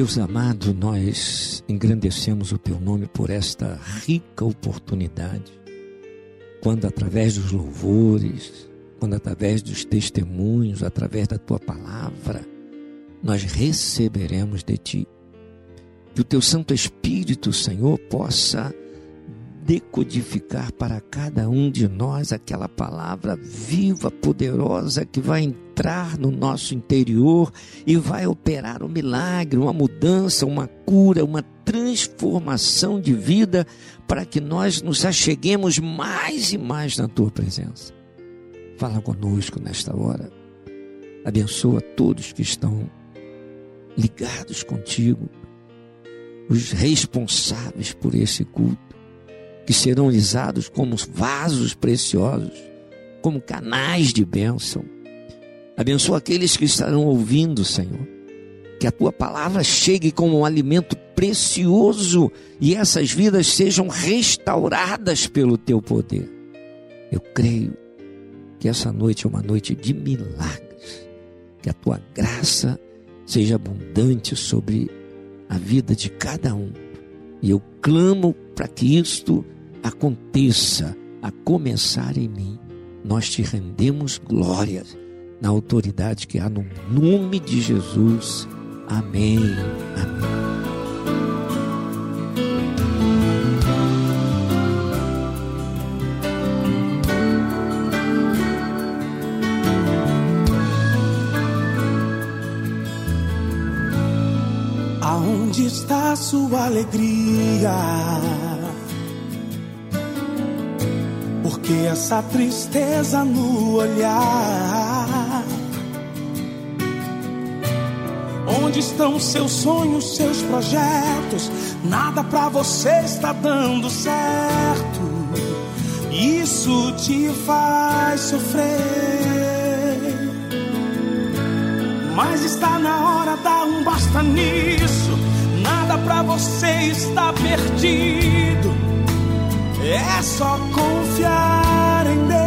Deus amado, nós engrandecemos o teu nome por esta rica oportunidade, quando através dos louvores, quando através dos testemunhos, através da tua palavra, nós receberemos de ti. Que o teu Santo Espírito, Senhor, possa decodificar para cada um de nós aquela palavra viva, poderosa que vai entrar no nosso interior e vai operar um milagre, uma mudança, uma cura, uma transformação de vida para que nós nos acheguemos mais e mais na tua presença. Fala conosco nesta hora. Abençoa todos que estão ligados contigo, os responsáveis por esse culto que serão usados como vasos preciosos, como canais de bênção. Abençoa aqueles que estarão ouvindo, Senhor. Que a tua palavra chegue como um alimento precioso e essas vidas sejam restauradas pelo teu poder. Eu creio que essa noite é uma noite de milagres. Que a tua graça seja abundante sobre a vida de cada um. E eu clamo para que isto aconteça a começar em mim. Nós te rendemos glórias na autoridade que há no nome de Jesus. Amém. Amém. Aonde está sua alegria? Que essa tristeza no olhar? Onde estão seus sonhos, seus projetos? Nada para você está dando certo. Isso te faz sofrer. Mas está na hora, dá um basta nisso. Nada para você está perdido é só confiar em Deus.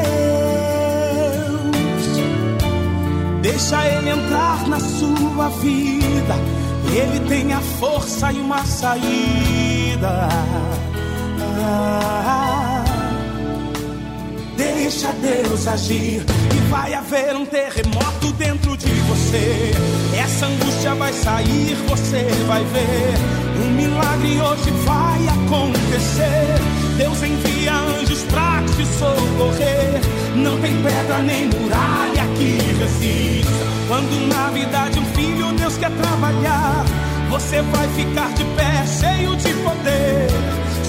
Deixa Ele entrar na sua vida. Ele tem a força e uma saída. Ah, deixa Deus agir e vai haver um terremoto dentro de você. Essa angústia vai sair, você vai ver. Um milagre hoje vai acontecer. Deus envia anjos pra te socorrer. Não tem pedra nem muralha que resista. Quando na verdade um filho Deus quer trabalhar, você vai ficar de pé cheio de poder.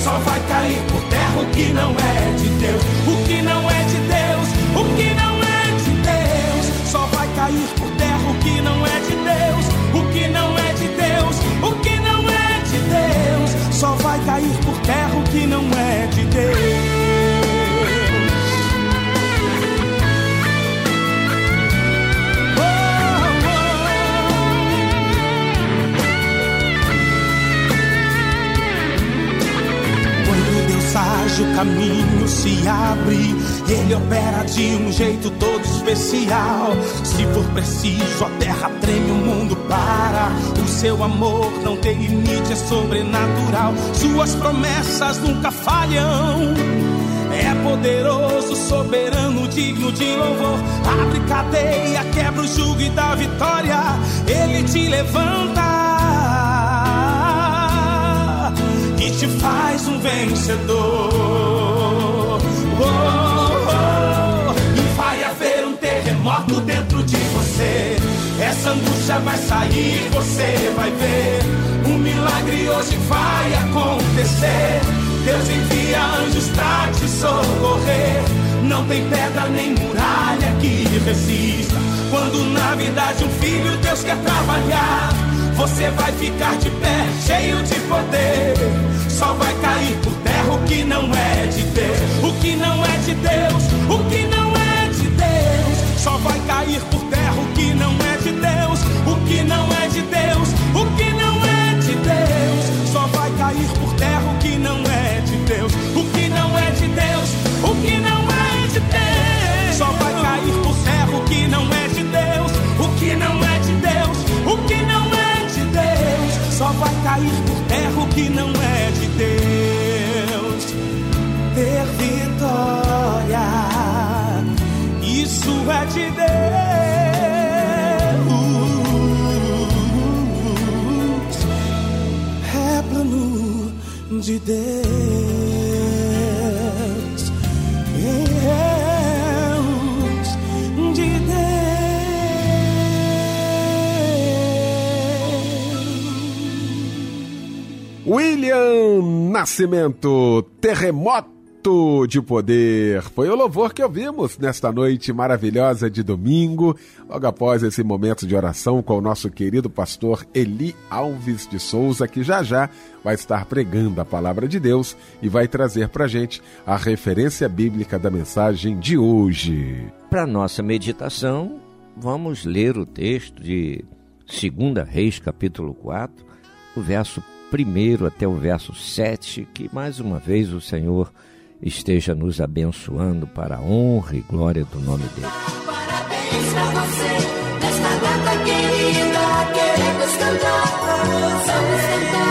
Só vai cair por terra o que não é de Deus. O que não é de Deus, o que não é de Deus. Só vai cair por terra o que não é de Deus. O que não é de Deus, o que não é de Deus. Só vai cair por terra o que não é de Deus. o caminho se abre. Ele opera de um jeito todo especial. Se for preciso, terra treme, o mundo para. O seu amor não tem limite, é sobrenatural. Suas promessas nunca falham. É poderoso, soberano, digno de louvor. Abre cadeia, quebra o jugo e dá vitória. Ele te levanta e te faz um vencedor. Vai sair, você vai ver. Um milagre hoje vai acontecer. Deus envia anjos pra te socorrer. Não tem pedra nem muralha que resista. Quando na verdade um filho Deus quer trabalhar, você vai ficar de pé, cheio de poder. Só vai cair por terra o que não é de Deus. O que não é de Deus, o que não é de Deus. Só vai cair por terra o que não é de Deus. Que não é de Deus, o que não é de Deus. Só vai cair por terra o que não é de Deus. O que não é de Deus, o que não é de Deus. Só vai cair por terra o que não é de Deus. O que não é de Deus, o que não é de Deus. Só vai cair por terra o que não é de Deus. Ter vitória, isso é de Deus. De Deus. Deus de Deus. William Nascimento, terremoto de poder. Foi o louvor que ouvimos nesta noite maravilhosa de domingo, logo após esse momento de oração com o nosso querido pastor Eli Alves de Souza, que já já vai estar pregando a palavra de Deus e vai trazer para gente a referência bíblica da mensagem de hoje. Para nossa meditação, vamos ler o texto de 2 Reis, capítulo 4, o verso 1 até o verso 7, que mais uma vez o Senhor esteja nos abençoando para a honra e glória do nome dele. Parabéns pra você, nesta data querida, queremos cantar. Vamos cantar,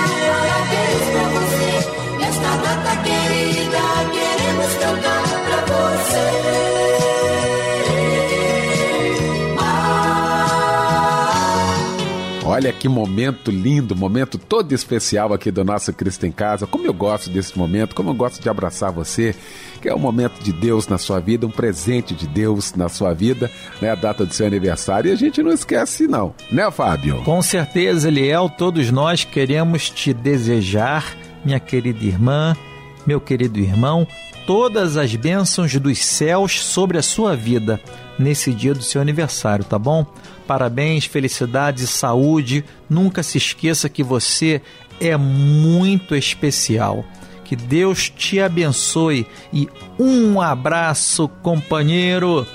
Olha que momento lindo, momento todo especial aqui do nosso Cristo em Casa. Como eu gosto desse momento, como eu gosto de abraçar você, que é um momento de Deus na sua vida, um presente de Deus na sua vida, né? A data do seu aniversário. E a gente não esquece, não, né, Fábio? Com certeza, Eliel, todos nós queremos te desejar, minha querida irmã, meu querido irmão, todas as bênçãos dos céus sobre a sua vida nesse dia do seu aniversário, tá bom? Parabéns, felicidades e saúde. Nunca se esqueça que você é muito especial. Que Deus te abençoe e um abraço, companheiro.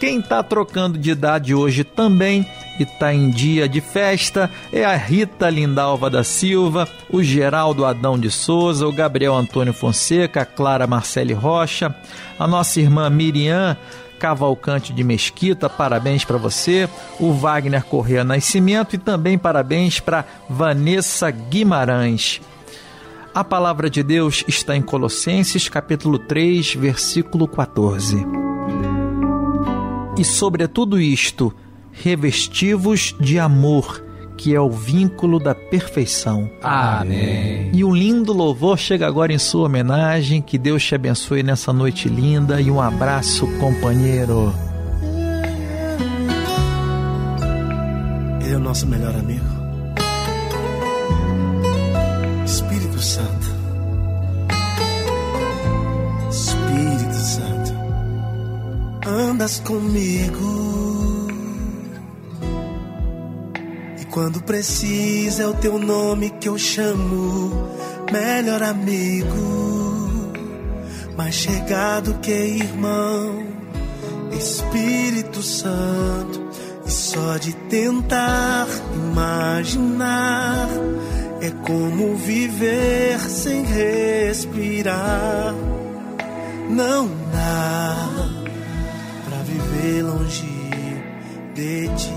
Quem está trocando de idade hoje também e está em dia de festa é a Rita Lindalva da Silva, o Geraldo Adão de Souza, o Gabriel Antônio Fonseca, a Clara Marcele Rocha, a nossa irmã Miriam Cavalcante de Mesquita, parabéns para você, o Wagner Corrêa Nascimento e também parabéns para Vanessa Guimarães. A palavra de Deus está em Colossenses, capítulo 3, versículo 14. E sobre tudo isto, revestivos de amor, que é o vínculo da perfeição. Amém. E um lindo louvor chega agora em sua homenagem. Que Deus te abençoe nessa noite linda e um abraço, companheiro. Ele é o nosso melhor amigo. Espírito Santo. Espírito Santo. Andas comigo. Quando precisa é o teu nome que eu chamo. Melhor amigo. Mais chegado que irmão. Espírito Santo. E só de tentar imaginar é como viver sem respirar. Não dá pra viver longe de ti.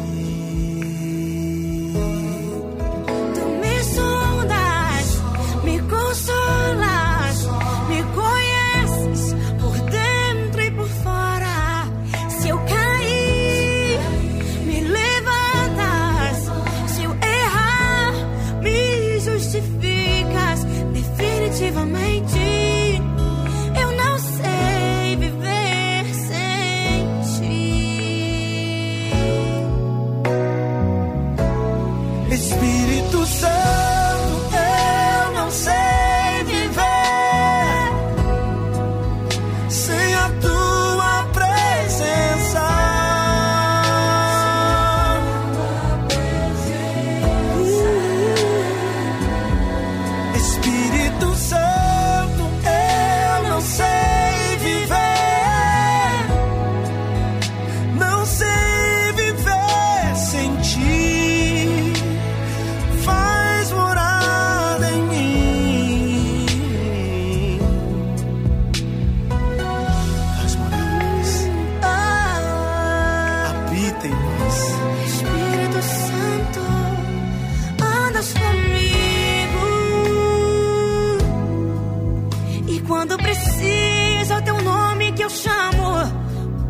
Quando precisa, é o teu nome que eu chamo.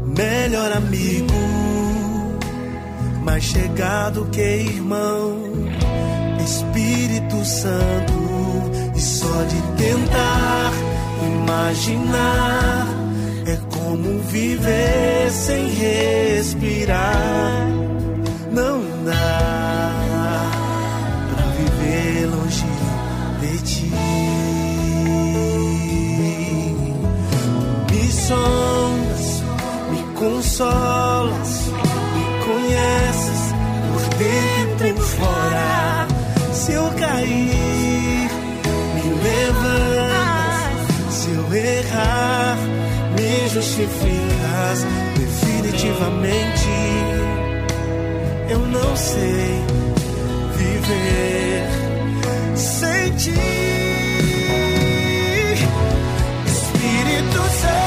Melhor amigo, mais chegado que irmão. Espírito Santo, e só de tentar imaginar é como viver sem respirar. Não dá Sondas, me consolas, me conheces por dentro e por fora. Se eu cair, me levantas. Se eu errar, me justificas. Definitivamente, eu não sei viver sem ti. Espírito Santo,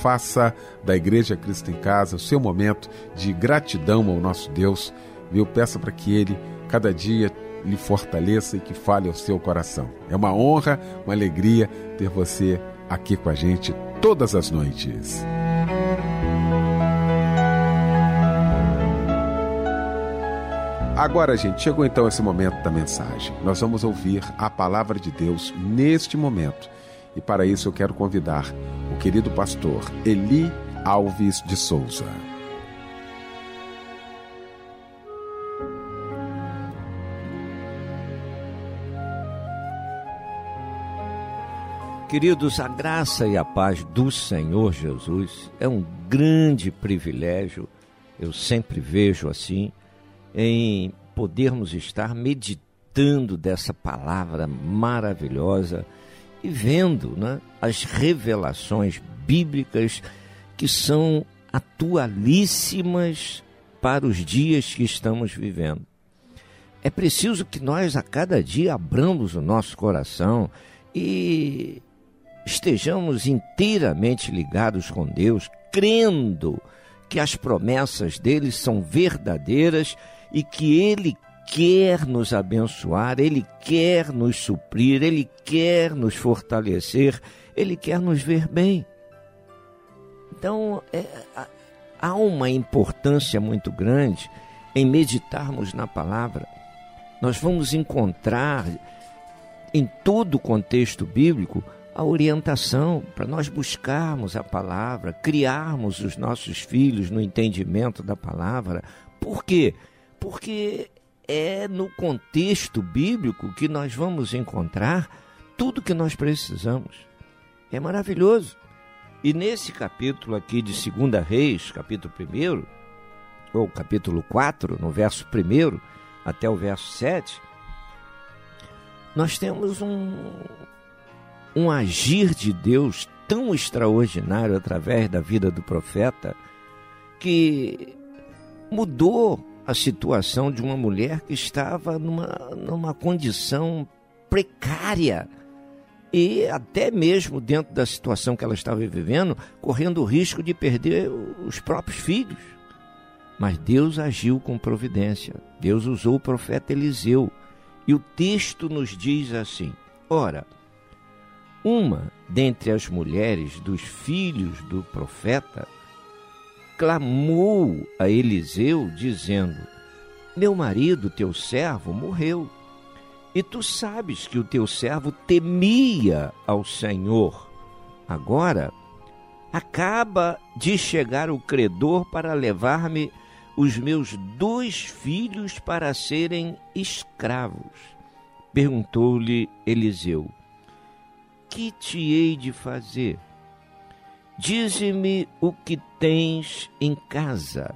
Faça da Igreja Cristo em Casa o seu momento de gratidão ao nosso Deus. Viu? Peça para que Ele, cada dia, lhe fortaleça e que fale ao seu coração. É uma honra, uma alegria ter você aqui com a gente todas as noites. Agora, gente, chegou então esse momento da mensagem. Nós vamos ouvir a palavra de Deus neste momento. E para isso eu quero convidar querido pastor Eli Alves de Souza. Queridos, a graça e a paz do Senhor Jesus é um grande privilégio, eu sempre vejo assim, em podermos estar meditando dessa palavra maravilhosa e vendo né, as revelações bíblicas que são atualíssimas para os dias que estamos vivendo. É preciso que nós a cada dia abramos o nosso coração e estejamos inteiramente ligados com Deus, crendo que as promessas dele são verdadeiras e que ele quer nos abençoar, ele quer nos suprir, ele quer nos fortalecer, ele quer nos ver bem. Então, é, há uma importância muito grande em meditarmos na palavra. Nós vamos encontrar em todo o contexto bíblico a orientação para nós buscarmos a palavra, criarmos os nossos filhos no entendimento da palavra. Por quê? Porque é no contexto bíblico que nós vamos encontrar tudo que nós precisamos. É maravilhoso. E nesse capítulo aqui de 2 Reis, capítulo 1, ou capítulo 4, no verso 1 até o verso 7, nós temos um, um agir de Deus tão extraordinário através da vida do profeta que mudou a situação de uma mulher que estava numa, numa condição precária e até mesmo dentro da situação que ela estava vivendo, correndo o risco de perder os próprios filhos. Mas Deus agiu com providência. Deus usou o profeta Eliseu. E o texto nos diz assim: Ora, uma dentre as mulheres dos filhos do profeta clamou a Eliseu, dizendo: Meu marido, teu servo, morreu e tu sabes que o teu servo temia ao Senhor. Agora, acaba de chegar o credor para levar-me os meus dois filhos para serem escravos. Perguntou-lhe Eliseu: Que te hei de fazer? Dize-me o que tens em casa.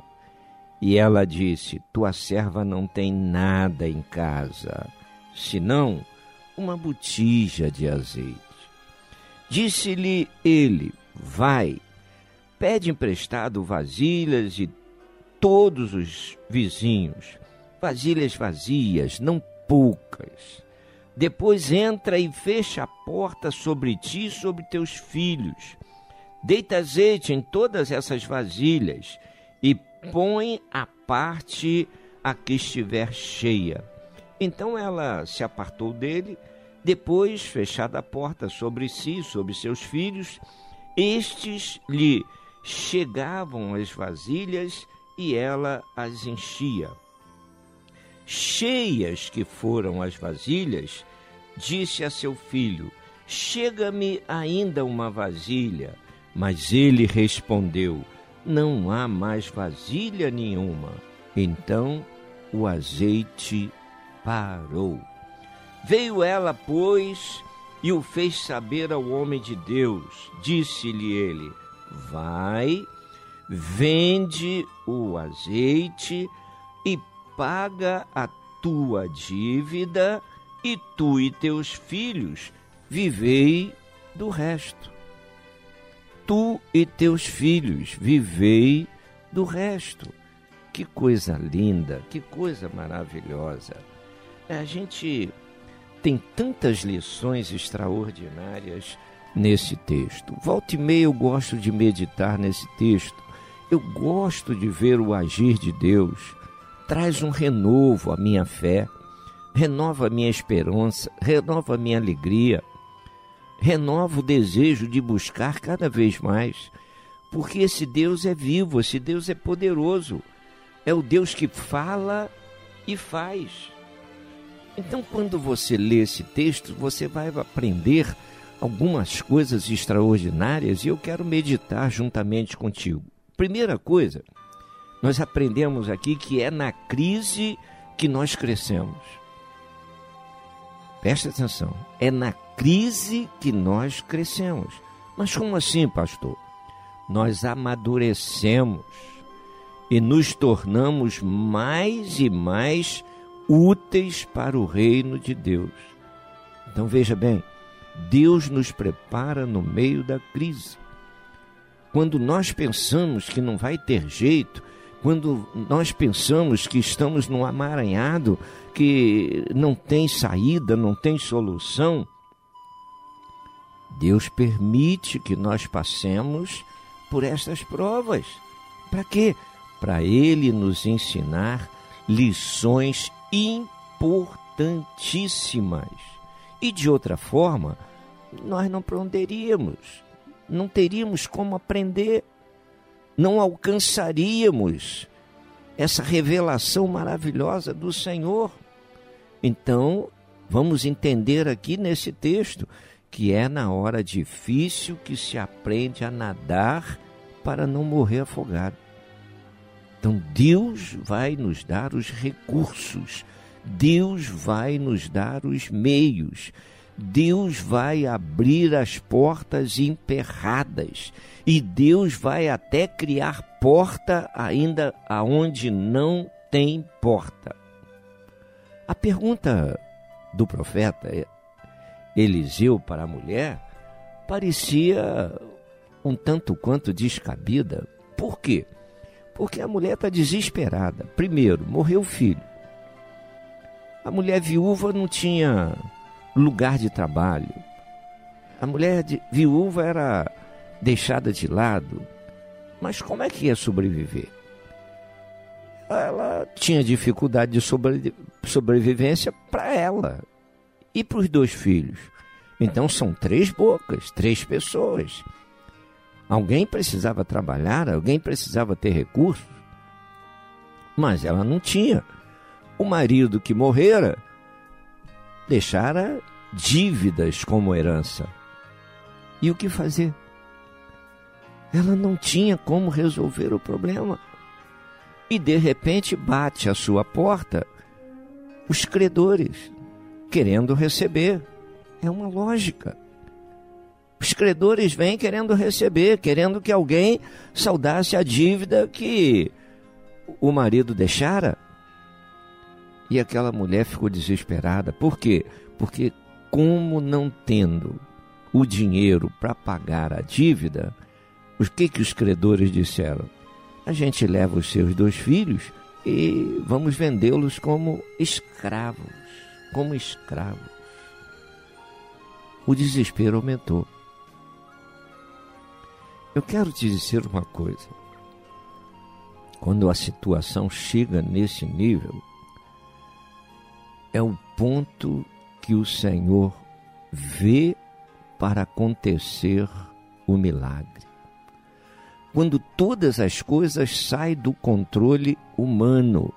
E ela disse: Tua serva não tem nada em casa senão uma botija de azeite. Disse-lhe ele: Vai, pede emprestado vasilhas e todos os vizinhos, vasilhas vazias, não poucas. Depois entra e fecha a porta sobre ti e sobre teus filhos. Deita azeite em todas essas vasilhas e põe a parte a que estiver cheia então ela se apartou dele, depois, fechada a porta sobre si, sobre seus filhos, estes lhe chegavam as vasilhas e ela as enchia. Cheias que foram as vasilhas, disse a seu filho: Chega-me ainda uma vasilha. Mas ele respondeu: Não há mais vasilha nenhuma. Então o azeite parou. Veio ela, pois, e o fez saber ao homem de Deus. Disse-lhe ele: Vai, vende o azeite e paga a tua dívida, e tu e teus filhos vivei do resto. Tu e teus filhos vivei do resto. Que coisa linda, que coisa maravilhosa. A gente tem tantas lições extraordinárias nesse texto. Volta e meia eu gosto de meditar nesse texto. Eu gosto de ver o agir de Deus. Traz um renovo à minha fé, renova a minha esperança, renova a minha alegria, renova o desejo de buscar cada vez mais, porque esse Deus é vivo, esse Deus é poderoso, é o Deus que fala e faz. Então, quando você lê esse texto, você vai aprender algumas coisas extraordinárias e eu quero meditar juntamente contigo. Primeira coisa, nós aprendemos aqui que é na crise que nós crescemos. Preste atenção, é na crise que nós crescemos. Mas como assim, pastor? Nós amadurecemos e nos tornamos mais e mais úteis para o reino de Deus. Então veja bem, Deus nos prepara no meio da crise. Quando nós pensamos que não vai ter jeito, quando nós pensamos que estamos num amaranhado que não tem saída, não tem solução, Deus permite que nós passemos por estas provas. Para quê? Para Ele nos ensinar lições importantíssimas. E de outra forma, nós não aprenderíamos, não teríamos como aprender, não alcançaríamos essa revelação maravilhosa do Senhor. Então, vamos entender aqui nesse texto que é na hora difícil que se aprende a nadar para não morrer afogado. Então Deus vai nos dar os recursos, Deus vai nos dar os meios, Deus vai abrir as portas emperradas e Deus vai até criar porta ainda aonde não tem porta. A pergunta do profeta Eliseu para a mulher parecia um tanto quanto descabida. Por quê? Porque a mulher está desesperada. Primeiro, morreu o filho. A mulher viúva não tinha lugar de trabalho. A mulher de, viúva era deixada de lado. Mas como é que ia sobreviver? Ela tinha dificuldade de sobre, sobrevivência para ela e para os dois filhos. Então são três bocas, três pessoas. Alguém precisava trabalhar, alguém precisava ter recursos, mas ela não tinha. O marido que morrera deixara dívidas como herança. E o que fazer? Ela não tinha como resolver o problema. E de repente bate à sua porta os credores querendo receber. É uma lógica. Os credores vêm querendo receber, querendo que alguém saudasse a dívida que o marido deixara. E aquela mulher ficou desesperada. Por quê? Porque, como não tendo o dinheiro para pagar a dívida, o que, que os credores disseram? A gente leva os seus dois filhos e vamos vendê-los como escravos como escravos. O desespero aumentou. Eu quero te dizer uma coisa. Quando a situação chega nesse nível, é o ponto que o Senhor vê para acontecer o milagre. Quando todas as coisas saem do controle humano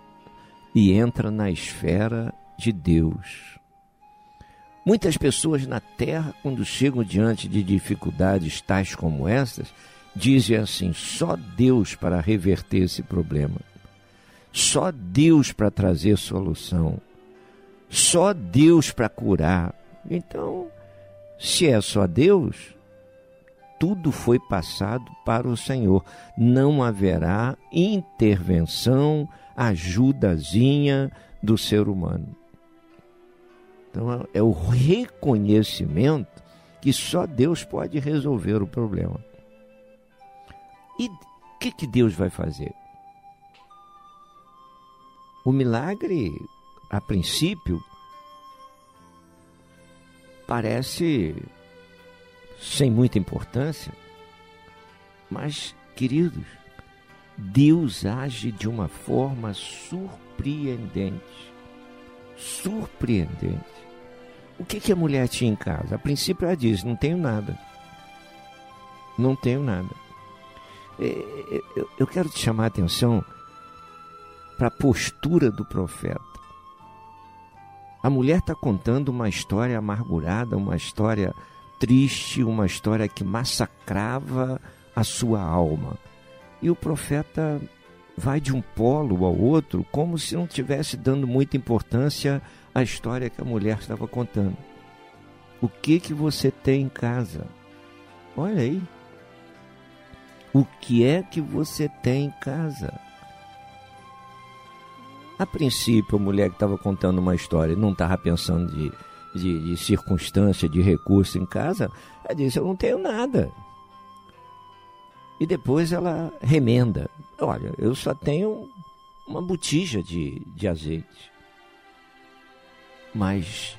e entra na esfera de Deus. Muitas pessoas na terra, quando chegam diante de dificuldades tais como essas, dizem assim: só Deus para reverter esse problema, só Deus para trazer solução, só Deus para curar. Então, se é só Deus, tudo foi passado para o Senhor. Não haverá intervenção, ajudazinha do ser humano. Então é o reconhecimento que só Deus pode resolver o problema. E o que, que Deus vai fazer? O milagre, a princípio, parece sem muita importância, mas, queridos, Deus age de uma forma surpreendente. Surpreendente. O que, que a mulher tinha em casa? A princípio ela diz: Não tenho nada. Não tenho nada. É, é, eu quero te chamar a atenção para a postura do profeta. A mulher está contando uma história amargurada, uma história triste, uma história que massacrava a sua alma. E o profeta vai de um polo ao outro como se não estivesse dando muita importância à história que a mulher estava contando. O que que você tem em casa? Olha aí. O que é que você tem em casa? A princípio, a mulher que estava contando uma história não estava pensando de, de, de circunstância, de recurso em casa, ela disse: Eu não tenho nada. E depois ela remenda: Olha, eu só tenho uma botija de, de azeite. Mas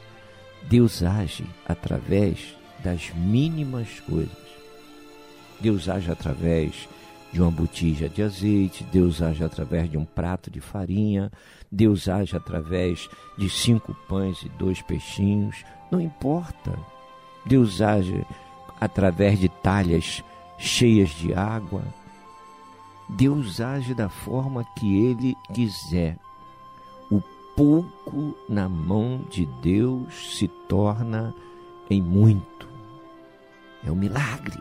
Deus age através das mínimas coisas. Deus age através de uma botija de azeite, Deus age através de um prato de farinha, Deus age através de cinco pães e dois peixinhos, não importa. Deus age através de talhas cheias de água. Deus age da forma que Ele quiser. O pouco na mão de Deus se torna em muito. É o milagre,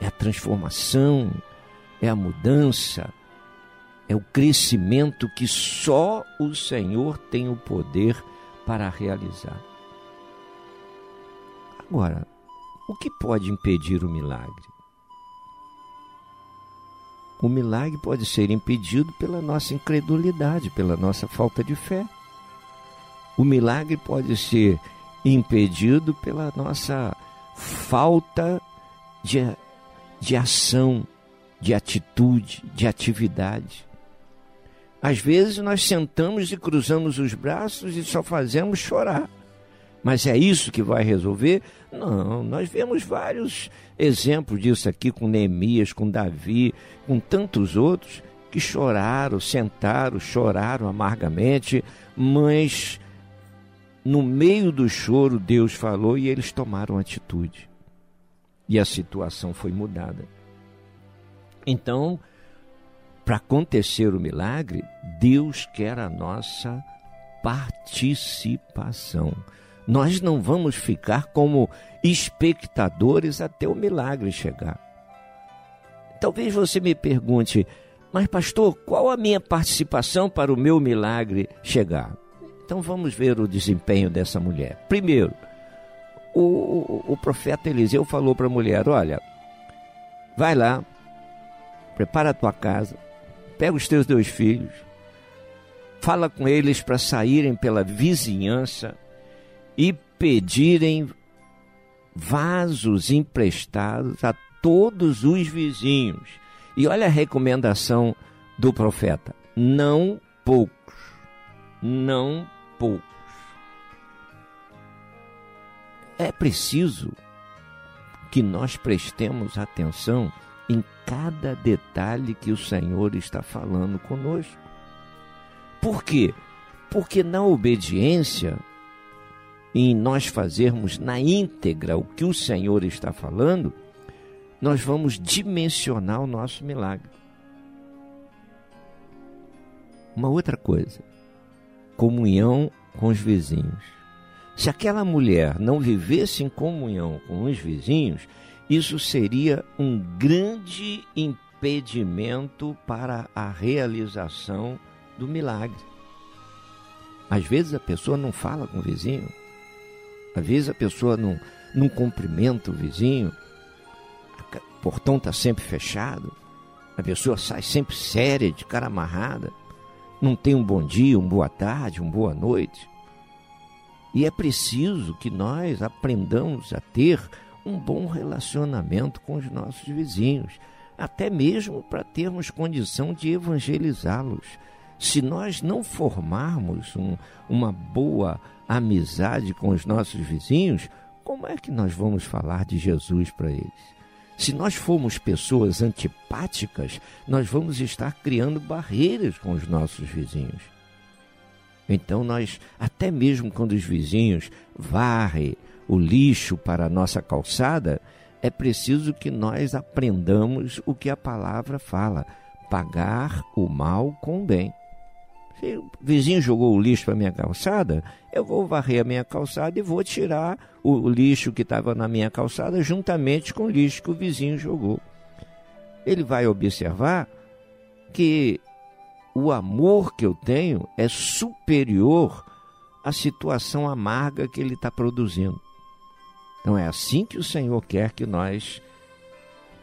é a transformação, é a mudança, é o crescimento que só o Senhor tem o poder para realizar. Agora, o que pode impedir o milagre? O milagre pode ser impedido pela nossa incredulidade, pela nossa falta de fé. O milagre pode ser impedido pela nossa falta de, de ação, de atitude, de atividade. Às vezes nós sentamos e cruzamos os braços e só fazemos chorar. Mas é isso que vai resolver? Não, nós vemos vários exemplos disso aqui com Neemias, com Davi, com tantos outros que choraram, sentaram, choraram amargamente, mas no meio do choro Deus falou e eles tomaram atitude. E a situação foi mudada. Então, para acontecer o milagre, Deus quer a nossa participação. Nós não vamos ficar como espectadores até o milagre chegar. Talvez você me pergunte, mas pastor, qual a minha participação para o meu milagre chegar? Então vamos ver o desempenho dessa mulher. Primeiro, o, o, profeta Eliseu falou para a mulher: Olha, vai lá, prepara a tua casa, pega os teus dois filhos, fala com eles para saírem pela vizinhança e pedirem vasos emprestados a todos os vizinhos. E olha a recomendação do profeta: não poucos, não poucos. É preciso que nós prestemos atenção cada detalhe que o Senhor está falando conosco. Por quê? Porque na obediência em nós fazermos na íntegra o que o Senhor está falando, nós vamos dimensionar o nosso milagre. Uma outra coisa, comunhão com os vizinhos. Se aquela mulher não vivesse em comunhão com os vizinhos, isso seria um grande impedimento para a realização do milagre. Às vezes a pessoa não fala com o vizinho, às vezes a pessoa não, não cumprimenta o vizinho, o portão está sempre fechado, a pessoa sai sempre séria, de cara amarrada, não tem um bom dia, uma boa tarde, uma boa noite. E é preciso que nós aprendamos a ter um bom relacionamento com os nossos vizinhos, até mesmo para termos condição de evangelizá-los. Se nós não formarmos um, uma boa amizade com os nossos vizinhos, como é que nós vamos falar de Jesus para eles? Se nós formos pessoas antipáticas, nós vamos estar criando barreiras com os nossos vizinhos. Então nós, até mesmo quando os vizinhos varrem o lixo para a nossa calçada, é preciso que nós aprendamos o que a palavra fala: pagar o mal com o bem. Se o vizinho jogou o lixo para minha calçada, eu vou varrer a minha calçada e vou tirar o lixo que estava na minha calçada juntamente com o lixo que o vizinho jogou. Ele vai observar que o amor que eu tenho é superior à situação amarga que ele está produzindo. Então é assim que o Senhor quer que nós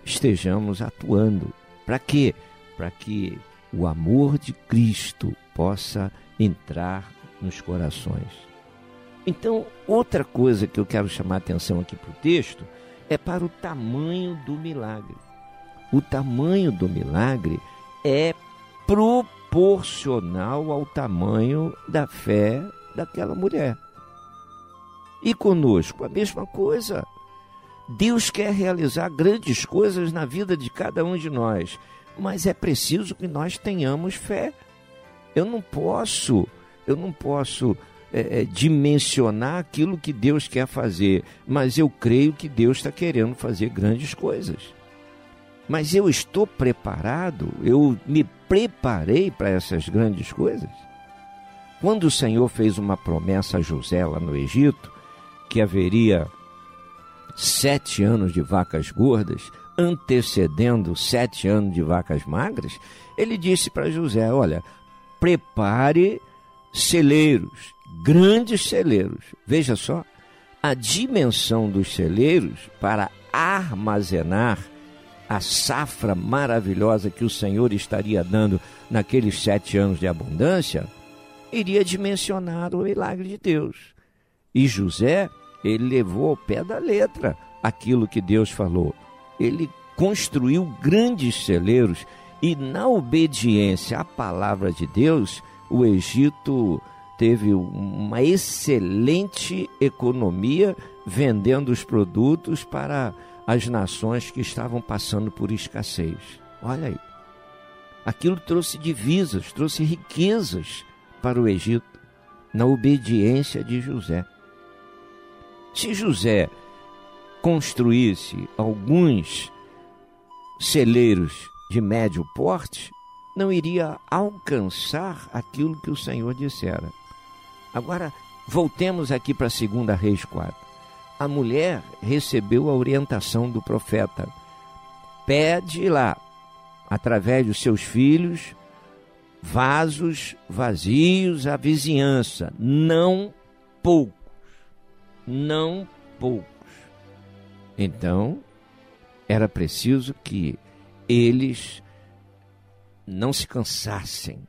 estejamos atuando. Para quê? Para que o amor de Cristo possa entrar nos corações. Então, outra coisa que eu quero chamar a atenção aqui para o texto é para o tamanho do milagre. O tamanho do milagre é proporcional ao tamanho da fé daquela mulher. E conosco, a mesma coisa. Deus quer realizar grandes coisas na vida de cada um de nós, mas é preciso que nós tenhamos fé. Eu não posso, eu não posso é, é, dimensionar aquilo que Deus quer fazer, mas eu creio que Deus está querendo fazer grandes coisas. Mas eu estou preparado, eu me preparei para essas grandes coisas. Quando o Senhor fez uma promessa a José lá no Egito, que haveria sete anos de vacas gordas, antecedendo sete anos de vacas magras, ele disse para José: Olha, prepare celeiros, grandes celeiros. Veja só, a dimensão dos celeiros para armazenar a safra maravilhosa que o Senhor estaria dando naqueles sete anos de abundância, iria dimensionar o milagre de Deus. E José, ele levou ao pé da letra aquilo que Deus falou. Ele construiu grandes celeiros e na obediência à palavra de Deus, o Egito teve uma excelente economia vendendo os produtos para as nações que estavam passando por escassez. Olha aí. Aquilo trouxe divisas, trouxe riquezas para o Egito, na obediência de José. Se José construísse alguns celeiros de médio porte, não iria alcançar aquilo que o Senhor dissera. Agora, voltemos aqui para 2 Reis 4. A mulher recebeu a orientação do profeta. Pede lá, através dos seus filhos, vasos vazios à vizinhança, não poucos. Não poucos. Então, era preciso que eles não se cansassem,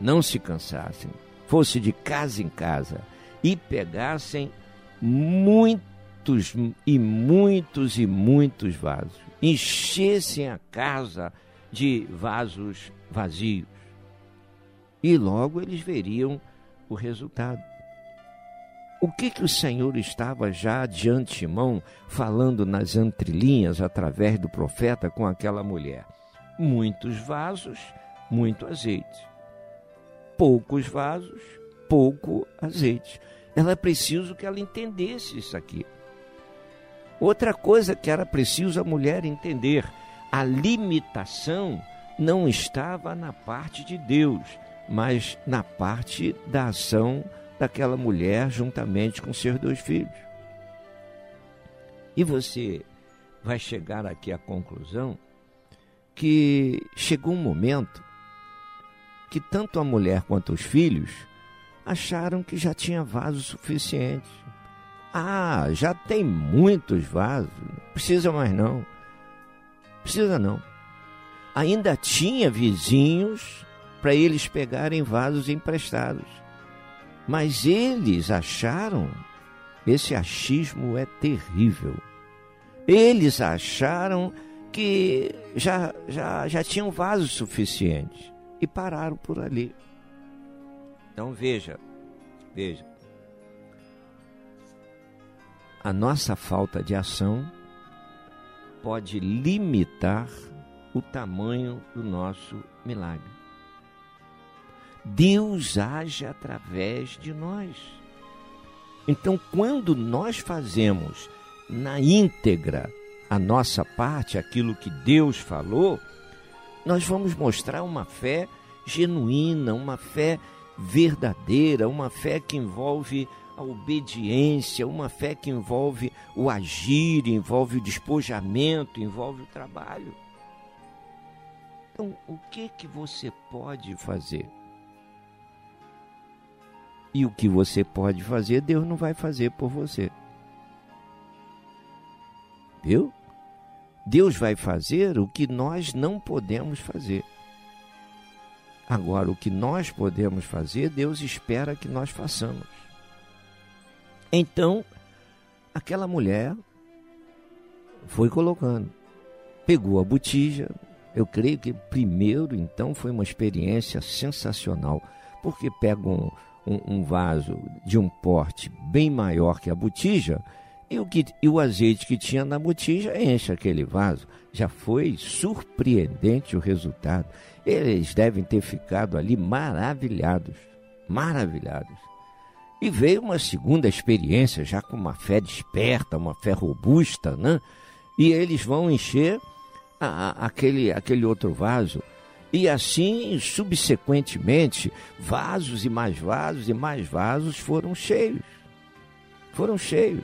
não se cansassem, fosse de casa em casa e pegassem muitos e muitos e muitos vasos, enchessem a casa de vasos vazios. E logo eles veriam o resultado. O que que o Senhor estava já de antemão falando nas entrelinhas através do profeta com aquela mulher? Muitos vasos, muito azeite. Poucos vasos, pouco azeite. Ela é preciso que ela entendesse isso aqui. Outra coisa que era preciso a mulher entender: a limitação não estava na parte de Deus, mas na parte da ação daquela mulher juntamente com seus dois filhos. E você vai chegar aqui à conclusão que chegou um momento que tanto a mulher quanto os filhos acharam que já tinha vaso suficiente. Ah, já tem muitos vasos, não precisa mais não. Precisa não. Ainda tinha vizinhos para eles pegarem vasos emprestados. Mas eles acharam, esse achismo é terrível. Eles acharam que já, já, já tinham vasos suficientes e pararam por ali. Então veja, veja. A nossa falta de ação pode limitar o tamanho do nosso milagre. Deus age através de nós. Então, quando nós fazemos na íntegra a nossa parte, aquilo que Deus falou, nós vamos mostrar uma fé genuína, uma fé verdadeira, uma fé que envolve a obediência, uma fé que envolve o agir, envolve o despojamento, envolve o trabalho. Então, o que que você pode fazer? E o que você pode fazer, Deus não vai fazer por você. Viu? Deus vai fazer o que nós não podemos fazer. Agora, o que nós podemos fazer, Deus espera que nós façamos. Então, aquela mulher foi colocando, pegou a botija. Eu creio que primeiro, então, foi uma experiência sensacional, porque pega um, um, um vaso de um porte bem maior que a botija e o, que, e o azeite que tinha na botija enche aquele vaso. Já foi surpreendente o resultado. Eles devem ter ficado ali maravilhados, maravilhados. E veio uma segunda experiência, já com uma fé desperta, uma fé robusta, né? E eles vão encher a, a, aquele, aquele outro vaso. E assim, subsequentemente, vasos e mais vasos e mais vasos foram cheios. Foram cheios.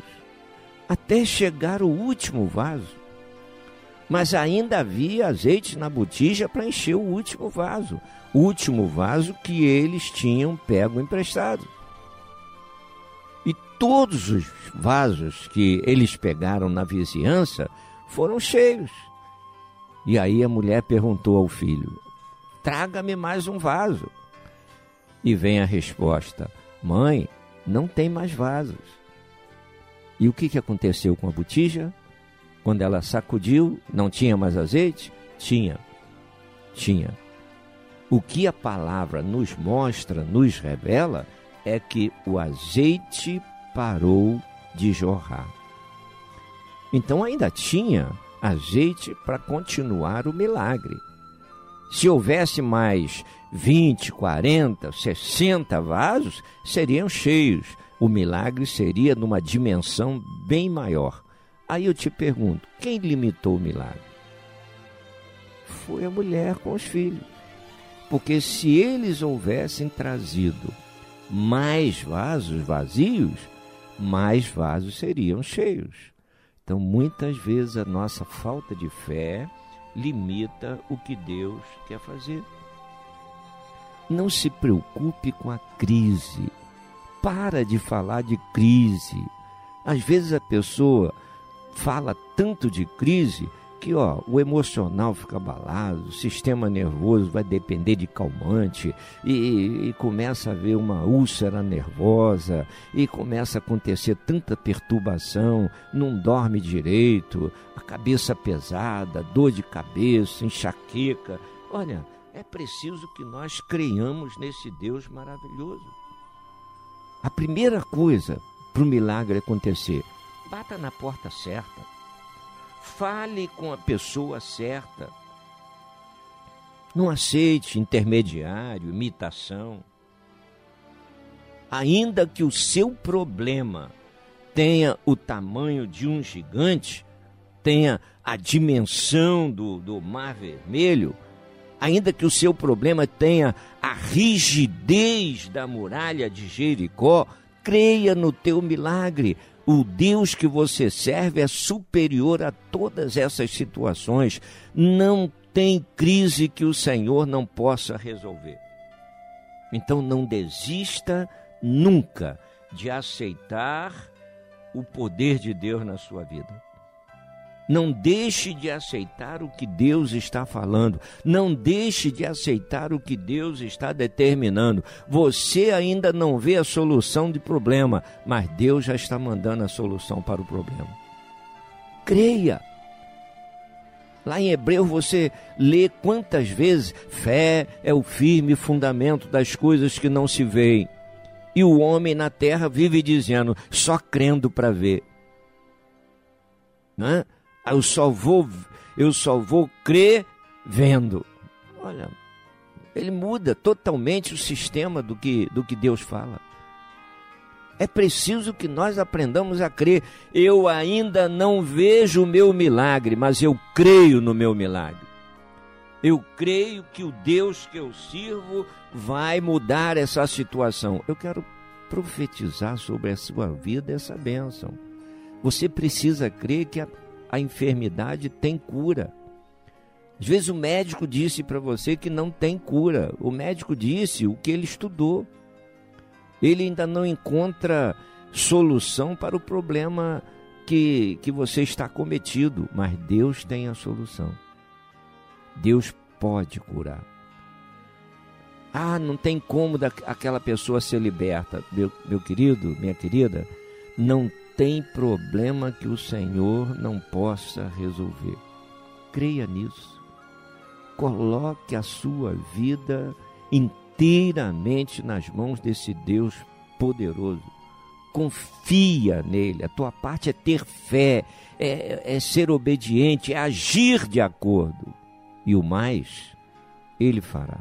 Até chegar o último vaso. Mas ainda havia azeite na botija para encher o último vaso. O último vaso que eles tinham pego emprestado. E todos os vasos que eles pegaram na vizinhança foram cheios. E aí a mulher perguntou ao filho: traga-me mais um vaso. E vem a resposta: Mãe, não tem mais vasos. E o que, que aconteceu com a botija? Quando ela sacudiu, não tinha mais azeite? Tinha. Tinha. O que a palavra nos mostra, nos revela, é que o azeite parou de jorrar. Então ainda tinha azeite para continuar o milagre. Se houvesse mais 20, 40, 60 vasos, seriam cheios. O milagre seria numa dimensão bem maior. Aí eu te pergunto: quem limitou o milagre? Foi a mulher com os filhos. Porque se eles houvessem trazido mais vasos vazios, mais vasos seriam cheios. Então, muitas vezes a nossa falta de fé limita o que Deus quer fazer. Não se preocupe com a crise. Para de falar de crise. Às vezes a pessoa fala tanto de crise que ó, o emocional fica abalado, o sistema nervoso vai depender de calmante e, e, começa a haver uma úlcera nervosa e começa a acontecer tanta perturbação, não dorme direito, a cabeça pesada, dor de cabeça, enxaqueca. Olha, é preciso que nós creiamos nesse Deus maravilhoso. A primeira coisa para o milagre acontecer, bata na porta certa Fale com a pessoa certa. Não aceite intermediário, imitação. Ainda que o seu problema tenha o tamanho de um gigante, tenha a dimensão do, do mar vermelho, ainda que o seu problema tenha a rigidez da muralha de Jericó, creia no teu milagre. O Deus que você serve é superior a todas essas situações. Não tem crise que o Senhor não possa resolver. Então não desista nunca de aceitar o poder de Deus na sua vida. Não deixe de aceitar o que Deus está falando. Não deixe de aceitar o que Deus está determinando. Você ainda não vê a solução de problema, mas Deus já está mandando a solução para o problema. Creia. Lá em Hebreu você lê quantas vezes fé é o firme fundamento das coisas que não se veem. E o homem na terra vive dizendo, só crendo para ver. Não é? Eu só vou, eu só vou crer vendo. Olha, ele muda totalmente o sistema do que, do que Deus fala. É preciso que nós aprendamos a crer. Eu ainda não vejo o meu milagre, mas eu creio no meu milagre. Eu creio que o Deus que eu sirvo vai mudar essa situação. Eu quero profetizar sobre a sua vida essa bênção. Você precisa crer que a a enfermidade tem cura. Às vezes o médico disse para você que não tem cura. O médico disse o que ele estudou. Ele ainda não encontra solução para o problema que, que você está cometido, mas Deus tem a solução. Deus pode curar. Ah, não tem como da, aquela pessoa ser liberta. Meu, meu querido, minha querida, não tem problema que o Senhor não possa resolver. Creia nisso. Coloque a sua vida inteiramente nas mãos desse Deus poderoso. Confia nele. A tua parte é ter fé, é, é ser obediente, é agir de acordo. E o mais, ele fará.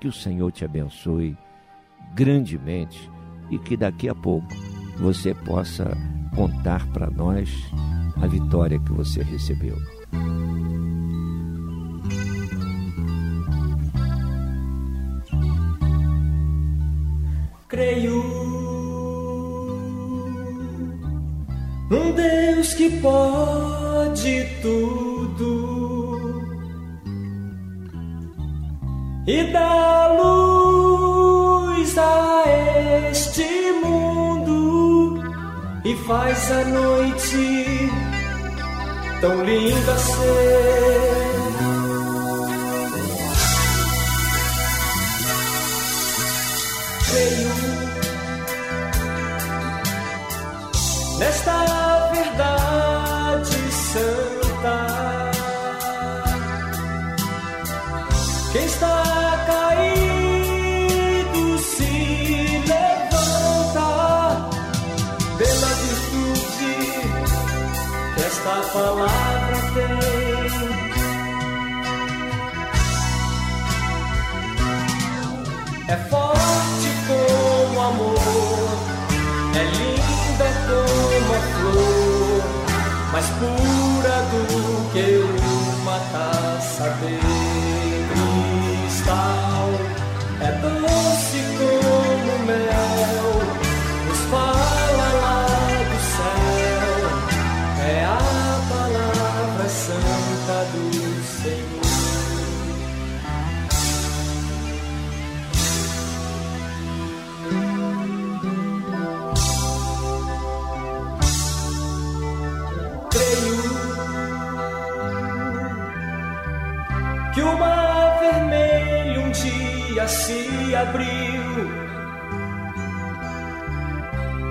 Que o Senhor te abençoe grandemente e que daqui a pouco você possa contar para nós a vitória que você recebeu. Creio num Deus que pode tudo e dá luz a este e faz a noite tão linda ser. Creio nesta É forte como amor, é linda como a flor, mais pura abriu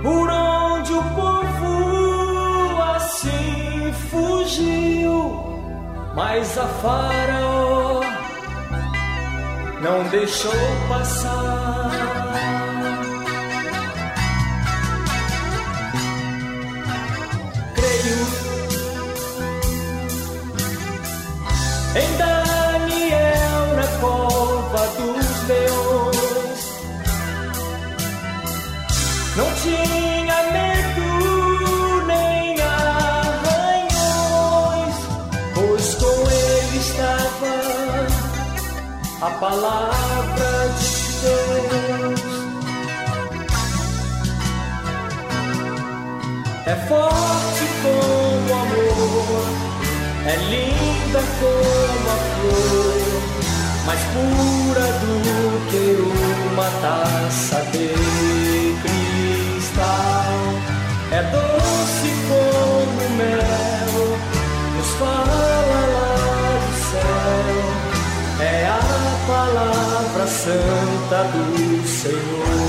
por onde o povo assim fugiu, mas a Faraó não deixou passar. Creio palavra de Deus. É forte como amor, é linda como a flor, mais pura do que uma taça de cristal. É doce como mel, nos fala santa do Senhor.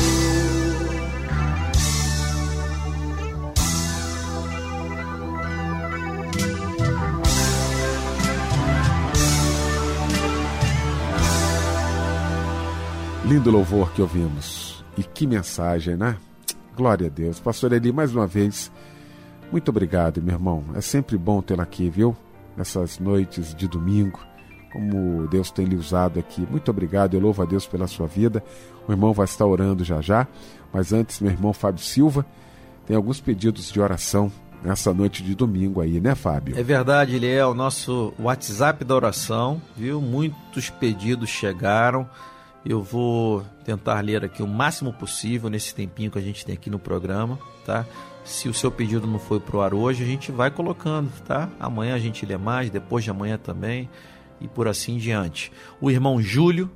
Lindo louvor que ouvimos. E que mensagem, né? Glória a Deus. Pastor Eli, mais uma vez, muito obrigado, meu irmão. É sempre bom tê-lo aqui, viu? Nessas noites de domingo, como Deus tem lhe usado aqui. Muito obrigado, eu louvo a Deus pela sua vida. O irmão vai estar orando já já, mas antes, meu irmão Fábio Silva tem alguns pedidos de oração nessa noite de domingo aí, né, Fábio? É verdade, ele é o nosso WhatsApp da oração, viu? Muitos pedidos chegaram. Eu vou tentar ler aqui o máximo possível nesse tempinho que a gente tem aqui no programa, tá? Se o seu pedido não foi pro ar hoje, a gente vai colocando, tá? Amanhã a gente lê mais, depois de amanhã também e por assim diante. O irmão Júlio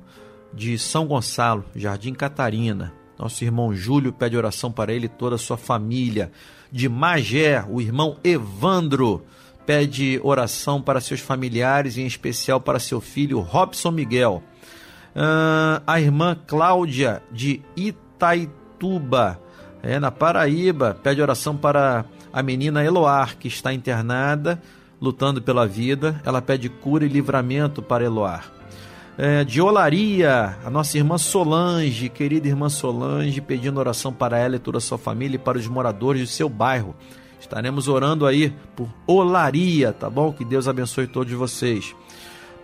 de São Gonçalo, Jardim Catarina. Nosso irmão Júlio pede oração para ele e toda a sua família. De Magé, o irmão Evandro pede oração para seus familiares, em especial para seu filho Robson Miguel. Uh, a irmã Cláudia de Itaituba, é, na Paraíba, pede oração para a menina Eloar, que está internada, lutando pela vida. Ela pede cura e livramento para Eloar. É, de Olaria, a nossa irmã Solange, querida irmã Solange, pedindo oração para ela e toda a sua família e para os moradores do seu bairro. Estaremos orando aí por Olaria, tá bom? Que Deus abençoe todos vocês.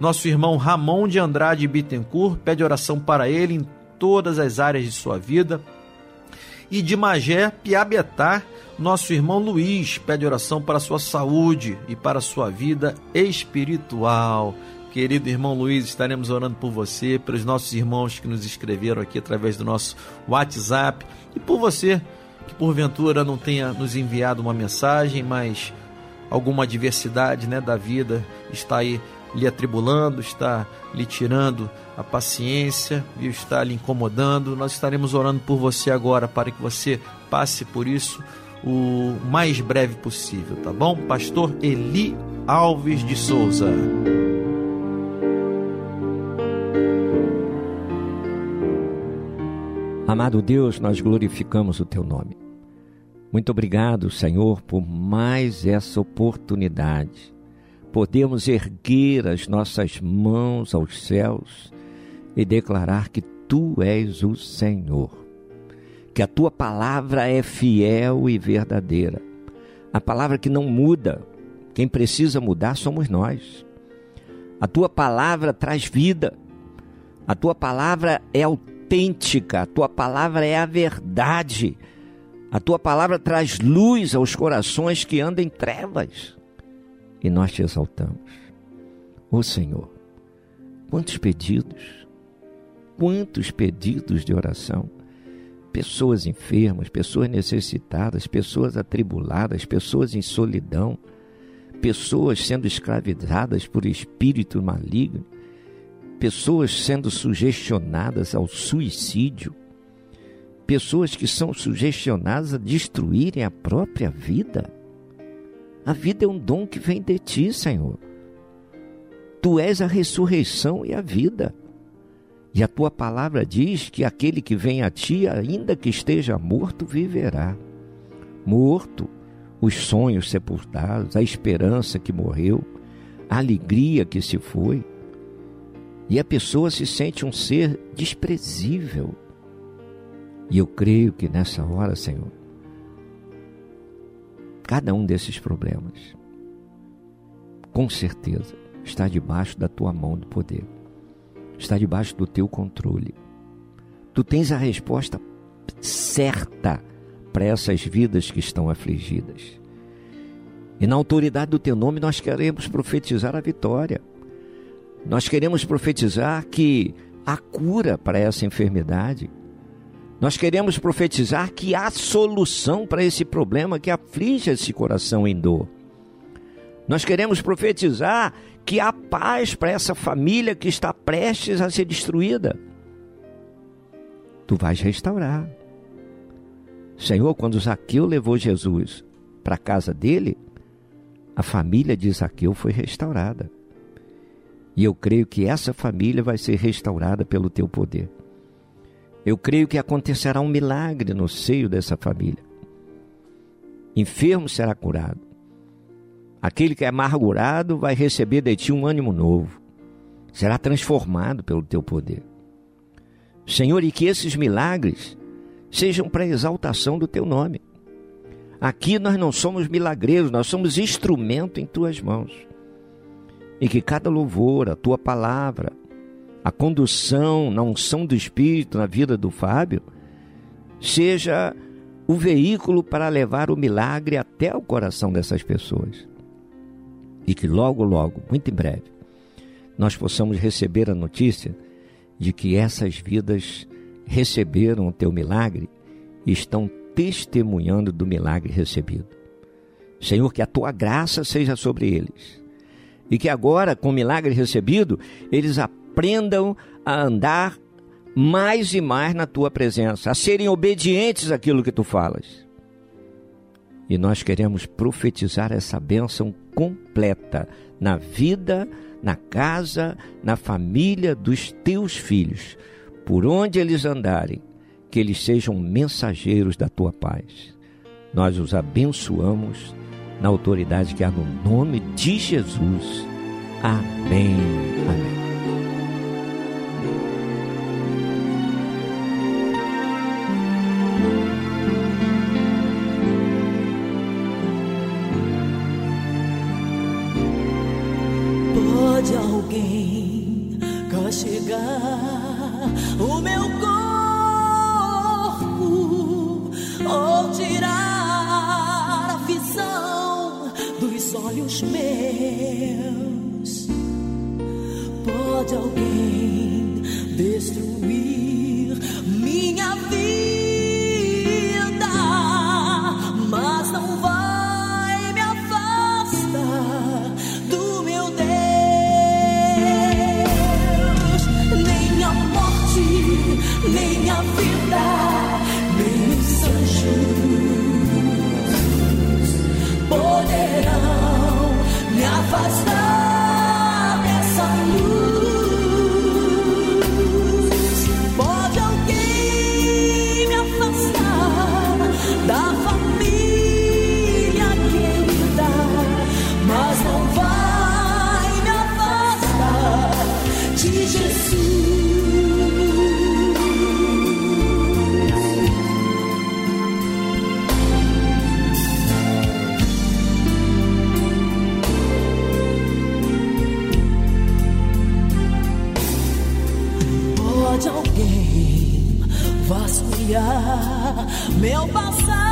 Nosso irmão Ramon de Andrade Bittencourt pede oração para ele em todas as áreas de sua vida. E de Magé, Piabetá, nosso irmão Luiz pede oração para sua saúde e para sua vida espiritual. Querido irmão Luiz, estaremos orando por você, pelos nossos irmãos que nos escreveram aqui através do nosso WhatsApp e por você que porventura não tenha nos enviado uma mensagem, mas alguma adversidade né, da vida está aí lhe atribulando, está lhe tirando a paciência e está lhe incomodando. Nós estaremos orando por você agora para que você passe por isso o mais breve possível, tá bom? Pastor Eli Alves de Souza. Amado Deus, nós glorificamos o teu nome. Muito obrigado, Senhor, por mais essa oportunidade Podemos erguer as nossas mãos aos céus e declarar que tu és o Senhor. Que a tua palavra é fiel e verdadeira. A palavra que não muda. Quem precisa mudar somos nós. A tua palavra traz vida. A tua palavra é autêntica. A tua palavra é a verdade. A tua palavra traz luz aos corações que andam em trevas. E nós te exaltamos. Ô oh, Senhor, quantos pedidos, quantos pedidos de oração. Pessoas enfermas, pessoas necessitadas, pessoas atribuladas, pessoas em solidão, pessoas sendo escravizadas por espírito maligno, pessoas sendo sugestionadas ao suicídio, pessoas que são sugestionadas a destruírem a própria vida. A vida é um dom que vem de ti, Senhor. Tu és a ressurreição e a vida. E a tua palavra diz que aquele que vem a ti, ainda que esteja morto, viverá. Morto, os sonhos sepultados, a esperança que morreu, a alegria que se foi. E a pessoa se sente um ser desprezível, e eu creio que nessa hora, Senhor, cada um desses problemas, com certeza, está debaixo da tua mão do poder, está debaixo do teu controle. Tu tens a resposta certa para essas vidas que estão afligidas. E na autoridade do teu nome nós queremos profetizar a vitória. Nós queremos profetizar que há cura para essa enfermidade nós queremos profetizar que há solução para esse problema que aflige esse coração em dor. Nós queremos profetizar que há paz para essa família que está prestes a ser destruída. Tu vais restaurar. Senhor, quando Zaqueu levou Jesus para a casa dele, a família de Zaqueu foi restaurada. E eu creio que essa família vai ser restaurada pelo teu poder. Eu creio que acontecerá um milagre no seio dessa família. Enfermo será curado. Aquele que é amargurado vai receber de ti um ânimo novo. Será transformado pelo teu poder. Senhor, e que esses milagres sejam para exaltação do teu nome. Aqui nós não somos milagreiros, nós somos instrumento em tuas mãos. E que cada louvor, a tua palavra, a condução, na unção do Espírito na vida do Fábio, seja o veículo para levar o milagre até o coração dessas pessoas. E que logo, logo, muito em breve, nós possamos receber a notícia de que essas vidas receberam o teu milagre e estão testemunhando do milagre recebido. Senhor, que a tua graça seja sobre eles. E que agora, com o milagre recebido, eles aprendam aprendam a andar mais e mais na tua presença, a serem obedientes àquilo que tu falas. E nós queremos profetizar essa bênção completa na vida, na casa, na família dos teus filhos, por onde eles andarem, que eles sejam mensageiros da tua paz. Nós os abençoamos na autoridade que há no nome de Jesus. Amém. Amém. Denunciar meu passado